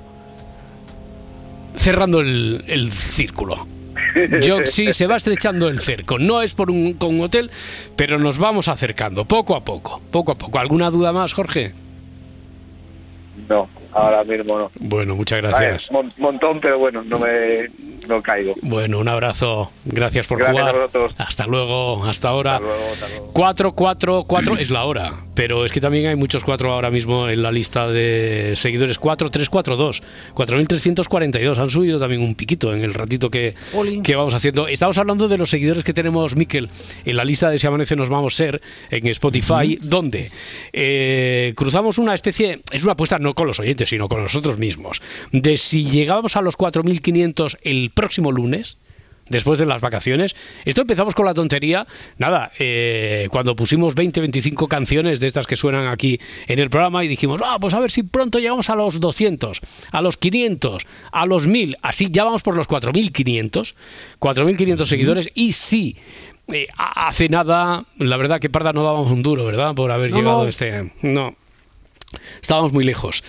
Cerrando el, el círculo. Yo sí, se va estrechando el cerco. No es por un, con un hotel, pero nos vamos acercando, poco a poco, poco a poco. ¿Alguna duda más, Jorge? No, ahora mismo no. Bueno, muchas A ver, gracias. mon- montón, pero bueno, no me no caigo. Bueno, un abrazo. Gracias por Gracias jugar. a. Hasta luego, hasta ahora. Hasta luego, hasta luego. 4, 4, 4 es la hora, pero es que también hay muchos 4 ahora mismo en la lista de seguidores. 4, 3, 4, 2, 4.342. Han subido también un piquito en el ratito que, que vamos haciendo. Estamos hablando de los seguidores que tenemos, Miquel, en la lista de Si Amanece Nos Vamos a Ser en Spotify, donde eh, cruzamos una especie, es una apuesta no con los oyentes, sino con nosotros mismos, de si llegábamos a los 4.500 el próximo lunes después de las vacaciones. Esto empezamos con la tontería. Nada, eh, cuando pusimos 20, 25 canciones de estas que suenan aquí en el programa y dijimos, ah, pues a ver si pronto llegamos a los 200, a los 500, a los 1000. Así ya vamos por los 4500, 4500 seguidores. Y sí, eh, hace nada, la verdad que Parda no dábamos un duro, ¿verdad? Por haber No, llegado no. a este. No. Estábamos muy lejos.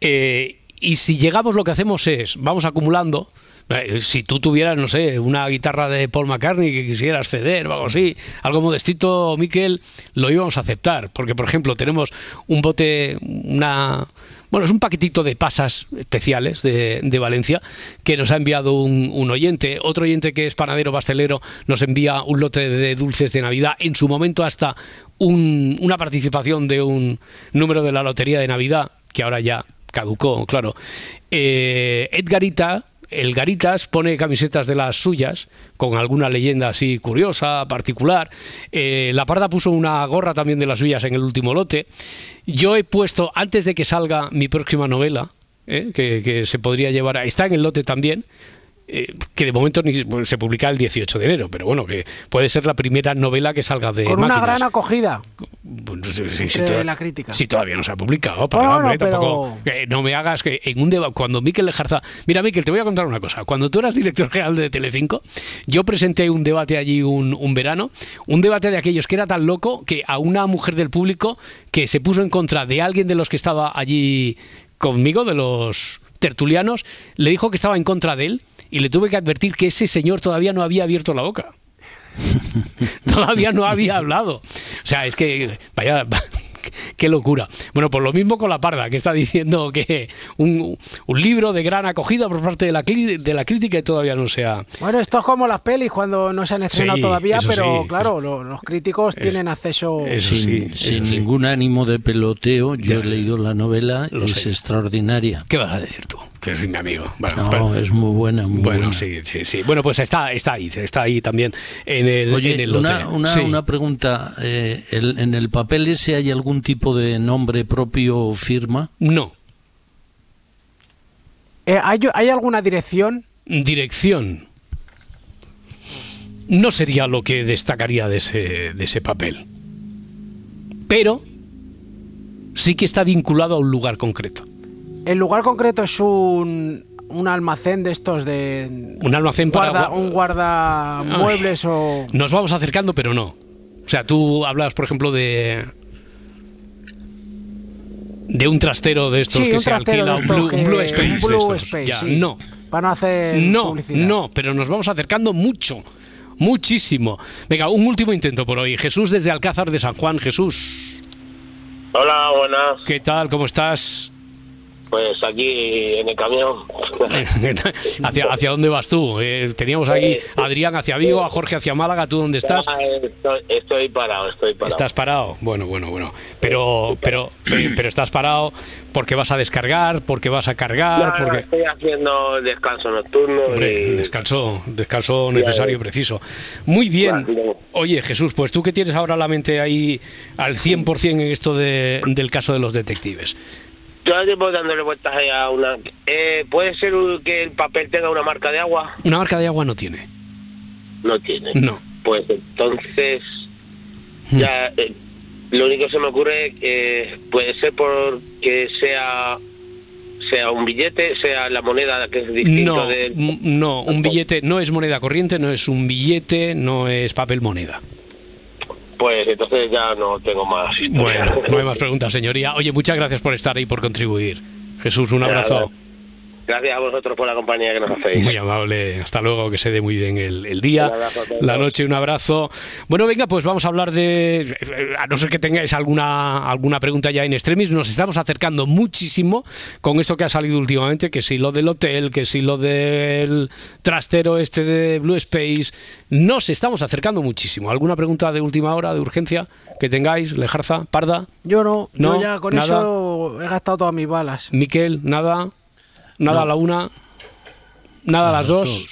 Eh, y si llegamos, lo que hacemos es, vamos acumulando. Eh, Si tú tuvieras, no sé, una guitarra de Paul McCartney que quisieras ceder o algo así, algo modestito, Miquel, lo íbamos a aceptar. Porque, por ejemplo, tenemos un bote, una. Bueno, es un paquetito de pasas especiales de, Valencia que nos ha enviado un, un oyente. Otro oyente que es panadero pastelero nos envía un lote de dulces de Navidad. En su momento, hasta un- una participación de un número de la lotería de Navidad, que ahora ya caducó, claro. Eh, Edgarita, el Garitas, pone camisetas de las suyas, con alguna leyenda así curiosa, particular. Eh, la Parda puso una gorra también de las suyas en el último lote. Yo he puesto, antes de que salga mi próxima novela, eh, que, que se podría llevar, está en el lote también, eh, que de momento ni, bueno, se publica el 18 de enero, pero bueno, que puede ser la primera novela que salga de Con una gran acogida. Bueno, entre to- la crítica. si todavía no se ha publicado, pero, Bueno, hombre, pero- tampoco, eh, no me hagas que en un debate, cuando Miquel Lejarza, mira Miquel, te voy a contar una cosa, cuando tú eras director general de Telecinco, yo presenté un debate allí un, un verano, un debate de aquellos que era tan loco que a una mujer del público que se puso en contra de alguien de los que estaba allí conmigo, de los tertulianos, le dijo que estaba en contra de él y le tuve que advertir que ese señor todavía no había abierto la boca. todavía no había hablado. O sea, es que, vaya, qué locura. Bueno, pues lo mismo con la parda, que está diciendo que un, un libro de gran acogida por parte de la, de la crítica y todavía no se ha... Bueno, esto es como las pelis cuando no se han estrenado Sí, todavía, pero sí, claro, lo- los críticos tienen acceso. sin, sin ningún ánimo de peloteo, yo he leído la novela, es sé. extraordinaria. ¿Qué vas a decir tú? Que es mi amigo. Bueno, No, pero- es muy buena, muy bueno, buena. sí, sí, sí. Bueno, pues está, está ahí, está ahí también en el, Oye, en el lote. una, una, Sí. una pregunta. eh, el- ¿En el papel ese hay algún tipo de nombre propio o firma? No. Eh, ¿hay, ¿Hay alguna dirección? Dirección. No sería lo que destacaría de ese, de ese papel. Pero sí que está vinculado a un lugar concreto. El lugar concreto es un, un almacén de estos de. Un almacén para... guarda, un guardamuebles o. Nos vamos acercando, pero no. O sea, tú hablas, por ejemplo, de. de un trastero de estos Sí, que un se alquila, de un Blue, un Blue Space. un de Blue estos. Space, Ya, sí. No, Para no hacer no, publicidad. no, pero nos vamos acercando mucho. Muchísimo. Venga, un último intento por hoy. Jesús desde Alcázar de San Juan. Jesús, Hola, buenas. ¿qué tal? ¿Cómo estás? Pues aquí en el camión. ¿Hacia, hacia dónde vas tú? Eh, teníamos aquí a Adrián hacia Vigo, a Jorge hacia Málaga. ¿Tú dónde estás? Ah, Estoy, estoy parado, estoy parado. ¿Estás parado? Bueno, bueno, bueno. Pero, pero, pero estás parado porque vas a descargar, porque vas a cargar, No, no, porque... estoy haciendo descanso nocturno. Hombre, y- descanso, descanso necesario, preciso. Muy bien. Oye, Jesús, pues tú que tienes ahora la mente ahí al 100% en esto de- del caso de los detectives. Yo llevo dándole vueltas a una... Eh, ¿Puede ser que el papel tenga una marca de agua? Una marca de agua no tiene. No tiene. No. Pues entonces... Ya, eh, lo único que se me ocurre eh, puede ser porque sea sea un billete, sea la moneda que es distinto No, del... no, un billete no es moneda corriente, no es un billete, no es papel moneda. Pues entonces ya no tengo más historia. Bueno, no hay más preguntas, señoría. Oye, muchas gracias por estar ahí, por contribuir. Jesús, un abrazo. Gracias a vosotros por la compañía que nos hacéis. Muy amable. Hasta luego, que se dé muy bien el, el día, la noche, un abrazo. Bueno, venga, pues vamos a hablar de. A no ser que tengáis alguna, alguna pregunta ya en extremis, nos estamos acercando muchísimo con esto que ha salido últimamente, que si lo del hotel, que si lo del trastero este de Blue Space. Nos estamos acercando muchísimo. ¿Alguna pregunta de última hora, de urgencia, que tengáis? Lejarza, Parda, Yo no, No, yo ya con nada. eso he gastado todas mis balas. Miquel, nada. Nada No. a la una, nada a, A las las dos. dos.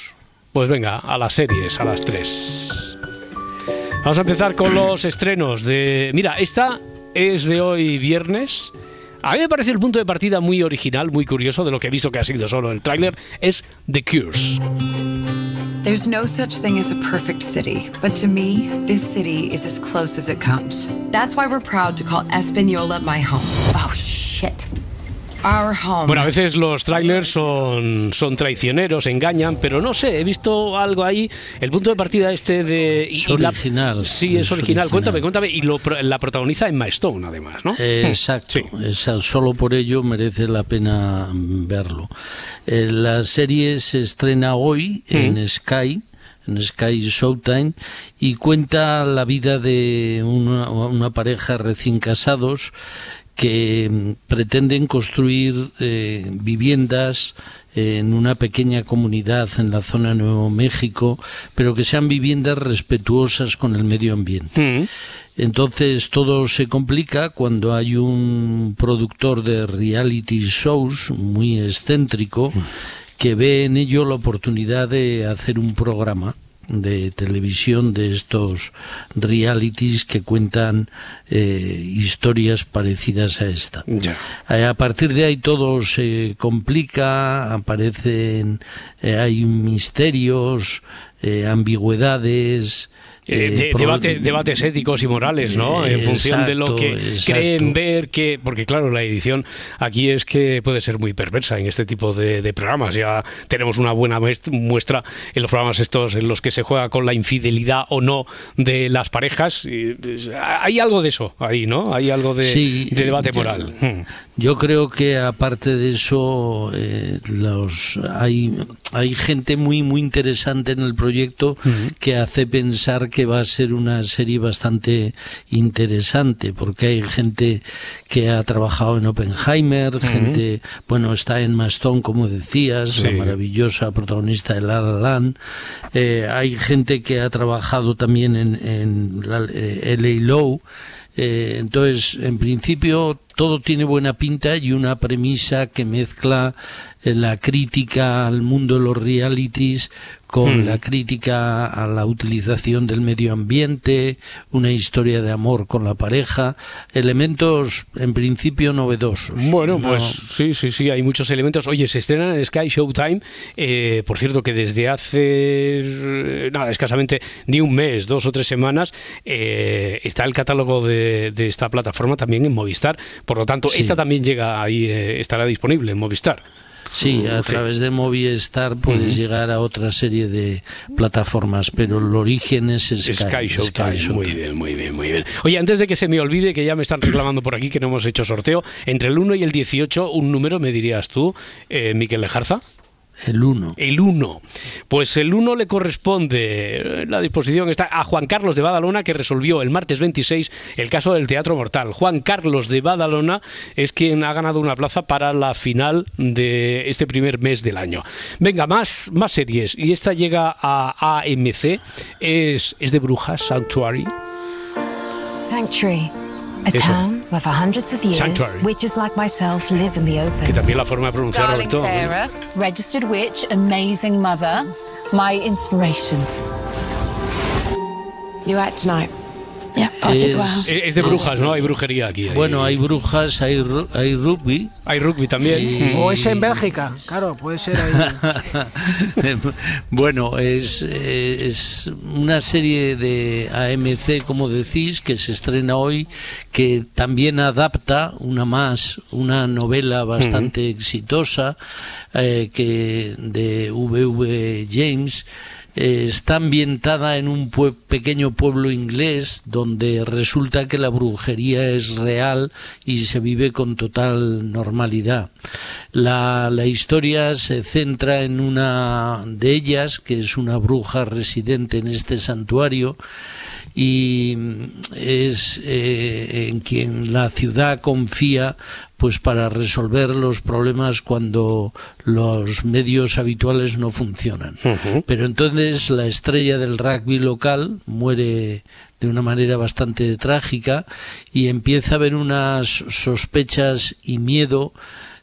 Pues venga, a las series, a las tres. Vamos a empezar con los estrenos de... Mira, esta es de hoy viernes. A mí me parece el punto de partida muy original, muy curioso de lo que he visto que ha sido solo el tráiler. Es The Cures. There's no such thing as a perfect city, but to me, this city is as close as it comes. That's why we're proud to call Espanola my home. Oh, shit. Our home. Bueno, a veces los trailers son, son traicioneros, engañan, pero no sé, he visto algo ahí. El punto de partida este de... y- Es y la- original, sí, es, es original. original. Cuéntame, cuéntame. Y lo, pro- la protagoniza Emma Stone, además, ¿no? Exacto, esa- solo por ello merece la pena mm, verlo. Eh, la serie se estrena hoy en Sky, en Sky Showtime, y cuenta la vida de una, una pareja recién casados que mm, pretenden construir eh, viviendas en una pequeña comunidad en la zona de Nuevo México, pero que sean viviendas respetuosas con el medio ambiente. Entonces todo se complica cuando hay un productor de reality shows muy excéntrico que ve en ello la oportunidad de hacer un programa de televisión de estos realities que cuentan eh, historias parecidas a esta. Eh, a partir de ahí todo se complica, aparecen, eh, hay misterios, ambigüedades, eh, debate, debates éticos y morales, ¿no? en función de lo que creen ver que, porque claro, la edición aquí es que puede ser muy perversa en este tipo de, programas. Ya tenemos una buena muestra en los programas estos en los que se juega con la infidelidad o no de las parejas. Pues, hay algo de eso ahí, ¿no? Hay algo de, debate moral. Hmm. Yo creo que aparte de eso, eh, los hay, hay gente muy muy interesante en el proyecto que hace pensar que va a ser una serie bastante interesante, porque hay gente que ha trabajado en Oppenheimer, gente, bueno, está en Maston, como decías, la maravillosa protagonista de La La Land. Eh, hay gente que ha trabajado también en, en la, eh, LA Low. Eh, entonces, en principio, todo tiene buena pinta y una premisa que mezcla eh, la crítica al mundo de los realities con hmm. la crítica a la utilización del medio ambiente, una historia de amor con la pareja, elementos en principio novedosos. Bueno, pues sí, sí, sí, hay muchos elementos. Oye, se estrena en Sky Showtime, eh, por cierto que desde hace eh, nada, escasamente ni un mes, dos o tres semanas, está el catálogo de, esta plataforma también en Movistar. Por lo tanto, esta también llega ahí, estará disponible en Movistar. Sí, a través de Movistar puedes llegar a otra serie de plataformas, pero el origen es Sky, Sky, Muy bien, muy bien, muy bien. Oye, antes de que se me olvide, que ya me están reclamando por aquí que no hemos hecho sorteo, entre el 1 y el 18, un número me dirías tú, eh, Miquel Lejarza. El 1. El 1. Pues el 1 le corresponde, la disposición está a Juan Carlos de Badalona, que resolvió el martes 26 el caso del Teatro Mortal. Juan Carlos de Badalona es quien ha ganado una plaza para la final de este primer mes del año. Venga, más, más series. Y esta llega a AMC. Es, es de Brujas, Sanctuary. Sanctuary. A Eso. town where for hundreds of years, Sanctuary. witches like myself live in the open. Que también la forma de pronunciarlo Darling todo. Sarah, registered witch, amazing mother, my inspiration. You act tonight. Es, de brujas, ¿no? Hay brujería aquí. Bueno, hay brujas, hay, hay rugby. Hay rugby también. O es en Bélgica, claro, puede ser ahí. bueno, es, es una serie de AMC, como decís, que se estrena hoy, que también adapta una más, una novela bastante exitosa eh, que de V.V. James eh, está ambientada en un pequeño pueblo inglés donde resulta que la brujería es real y se vive con total normalidad. La, la historia se centra en una de ellas, que es una bruja residente en este santuario, y es eh, en quien la ciudad confía pues para resolver los problemas cuando los medios habituales no funcionan. Pero entonces la estrella del rugby local muere de una manera bastante trágica y empieza a haber unas sospechas y miedo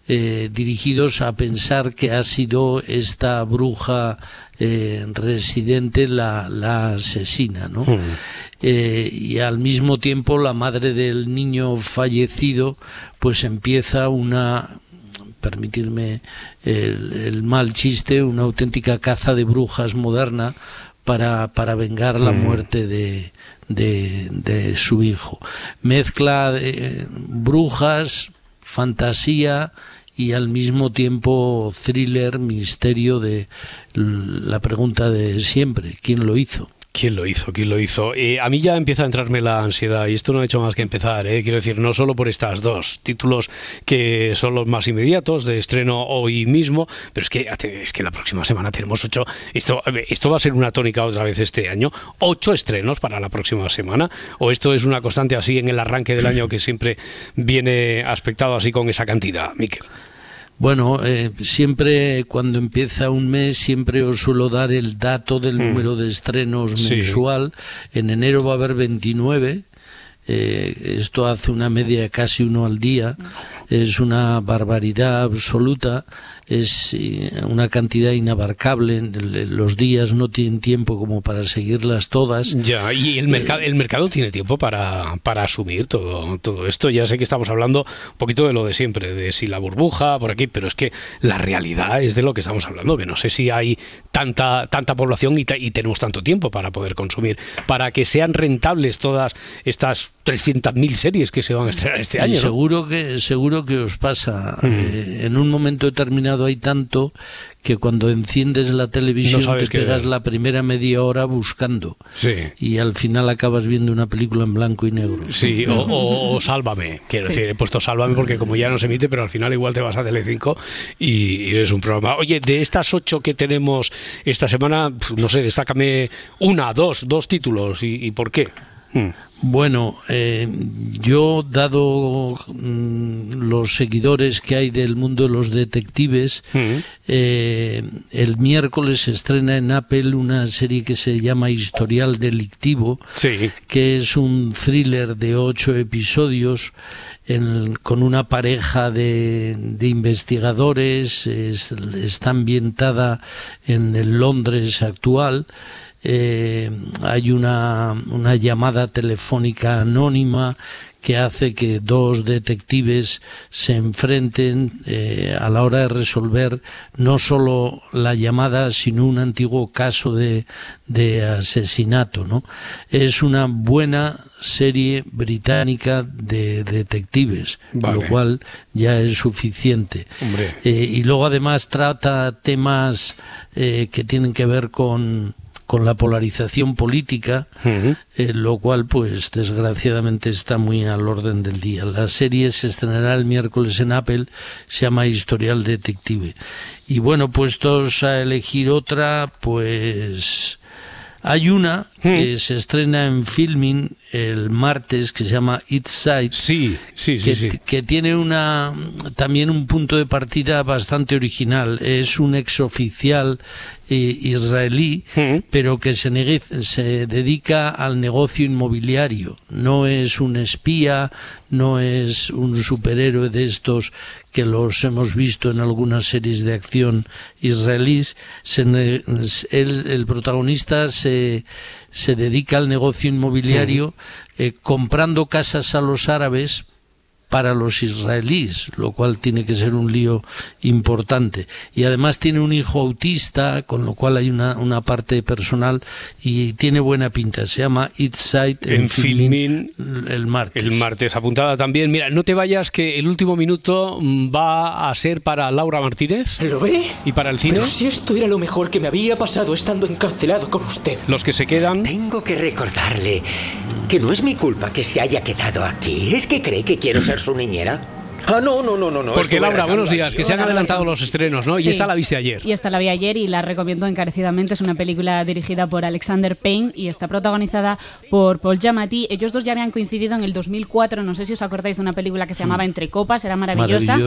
eh, dirigidos a pensar que ha sido esta bruja eh, residente la, la asesina, ¿no? Eh, y al mismo tiempo la madre del niño fallecido pues empieza una permitirme el, mal chiste, una auténtica caza de brujas moderna para, para vengar la mm. muerte de, de, de, su hijo. Mezcla de brujas, fantasía y al mismo tiempo thriller, misterio de la pregunta de siempre, ¿quién lo hizo? ¿Quién lo hizo? ¿Quién lo hizo? Eh, a mí ya empieza a entrarme la ansiedad y esto no ha hecho más que empezar. Eh. Quiero decir, no solo por estas dos títulos que son los más inmediatos de estreno hoy mismo, pero es que, es que la próxima semana tenemos ocho. Esto, esto va a ser una tónica otra vez este año. Ocho estrenos para la próxima semana. ¿O esto es una constante así en el arranque del año que siempre viene aspectado así con esa cantidad, Miquel? Bueno, eh, siempre cuando empieza un mes, siempre os suelo dar el dato del mm. número de estrenos mensual. En enero va a haber 29. Eh, esto hace una media casi uno al día. Es una barbaridad absoluta. Es eh, una cantidad inabarcable, los días no tienen tiempo como para seguirlas todas. Ya, y el mercado, el mercado tiene tiempo para, para asumir todo, todo esto. Ya sé que estamos hablando un poquito de lo de siempre, de si la burbuja por aquí, pero es que la realidad es de lo que estamos hablando, que no sé si hay tanta, tanta población y, y tenemos tanto tiempo para poder consumir, para que sean rentables todas estas 300.000 series que se van a estrenar este año. Seguro que seguro que os pasa. Eh, en un momento determinado hay tanto que cuando enciendes la televisión te pegas la primera media hora buscando. Y al final acabas viendo una película en blanco y negro. Sí, o, Sálvame. Quiero decir, he puesto Sálvame porque como ya no se emite, pero al final igual te vas a Telecinco y, y es un programa. Oye, de estas ocho que tenemos esta semana, no sé, destácame una, dos, dos títulos y, y por qué. Hmm. Bueno, eh, yo, dado mm, los seguidores que hay del mundo de los detectives, hmm. eh, el miércoles se estrena en Apple una serie que se llama Historial Delictivo, que es un thriller de ocho episodios con una pareja de, investigadores, está ambientada en el Londres actual eh, hay una, una llamada telefónica anónima que hace que dos detectives se enfrenten eh, a la hora de resolver no solo la llamada, sino un antiguo caso de, de asesinato. ¿no? Es una buena serie británica de detectives, lo cual ya es suficiente. Eh, y luego además trata temas que tienen que ver con con la polarización política, eh, lo cual, pues, desgraciadamente está muy al orden del día. La serie se estrenará el miércoles en Apple, se llama Historial Detective. Y bueno, puestos a elegir otra, pues hay una que se estrena en filming el martes que se llama It's Side. Sí, sí, sí que, que, tiene una también un punto de partida bastante original. Es un exoficial israelí, pero que se, se dedica al negocio inmobiliario. No es un espía, no es un superhéroe de estos que los hemos visto en algunas series de acción israelíes. el protagonista se, se dedica al negocio inmobiliario eh, comprando casas a los árabes para los israelíes, lo cual tiene que ser un lío importante. Y además tiene un hijo autista, con lo cual hay una, una parte personal y tiene buena pinta. Se llama It's Sight en, Filmin el martes. El martes, apuntada también. Mira, no te vayas que el último minuto va a ser para Laura Martínez. ¿Lo ve? ¿Y para el cine? Pero si esto era lo mejor que me había pasado estando encarcelado con usted. Los que se quedan. Tengo que recordarle que no es mi culpa que se haya quedado aquí. Es que cree que quiero ser su niñera. Ah, no, no, no, no. no. Porque Laura, buenos días, que se han adelantado los estrenos, ¿no? Y esta la viste ayer. Y esta la vi ayer y la recomiendo encarecidamente. Es una película dirigida por Alexander Payne y está protagonizada por Paul Giamatti. Ellos dos ya habían coincidido en el 2004, no sé si os acordáis de una película que se llamaba mm. Entre Copas, era maravillosa.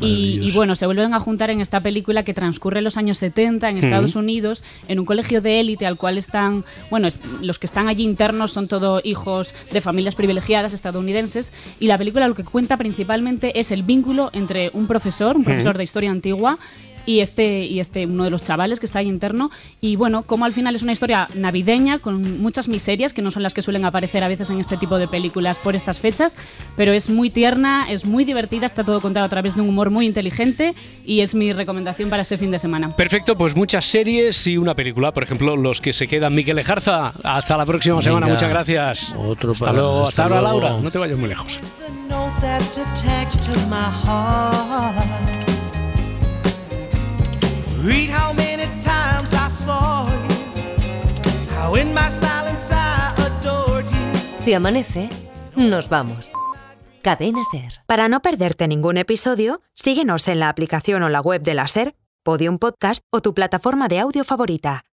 Y, bueno, se vuelven a juntar en esta película que transcurre en los años 70 en Estados Unidos, en un colegio de élite al cual están, bueno, los que están allí internos son todos hijos de familias privilegiadas estadounidenses y la película lo que cuenta principalmente es es el vínculo entre un profesor, un profesor de historia antigua, y este y este uno de los chavales que está ahí interno. Y bueno como al final es una historia navideña con muchas miserias que no son las que suelen aparecer a veces en este tipo de películas por estas fechas pero es muy tierna es muy divertida está todo contado a través de un humor muy inteligente y es mi recomendación para este fin de semana. Perfecto pues muchas series y una película por ejemplo los que se quedan Miguel Ejarza. Hasta la próxima semana muchas gracias. Otro hasta luego hasta, ahora Laura no te vayas muy lejos Read how many times I saw you. How in my silence I adored you. Si amanece, nos vamos. Cadena Ser. Para no perderte ningún episodio, síguenos en la aplicación o la web de la Ser, Podium Podcast o tu plataforma de audio favorita.